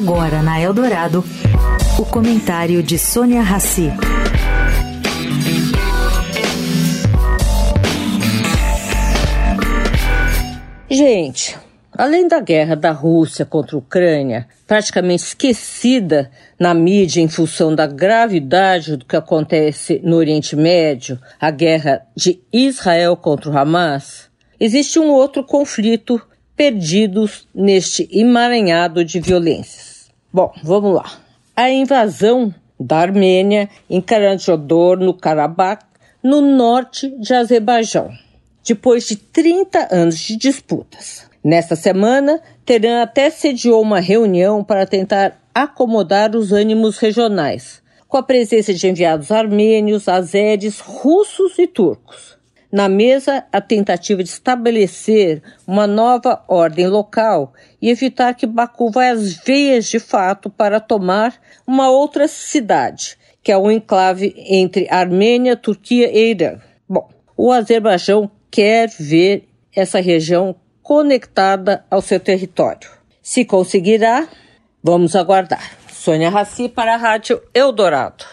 Agora na Eldorado, o comentário de Sônia Rassi. Gente, além da guerra da Rússia contra a Ucrânia, praticamente esquecida na mídia em função da gravidade do que acontece no Oriente Médio, a guerra de Israel contra o Hamas, existe um outro conflito perdidos neste emaranhado de violências. Bom, vamos lá. A invasão da Armênia em Karachador, no Karabakh, no norte de Azerbaijão, depois de 30 anos de disputas. Nesta semana, Teherã até sediou uma reunião para tentar acomodar os ânimos regionais, com a presença de enviados armênios, azeres, russos e turcos na mesa a tentativa de estabelecer uma nova ordem local e evitar que Baku vá às veias de fato para tomar uma outra cidade, que é um enclave entre Armênia, Turquia e Irã. Bom, o Azerbaijão quer ver essa região conectada ao seu território. Se conseguirá, vamos aguardar. Sônia Raci para a Rádio Eldorado.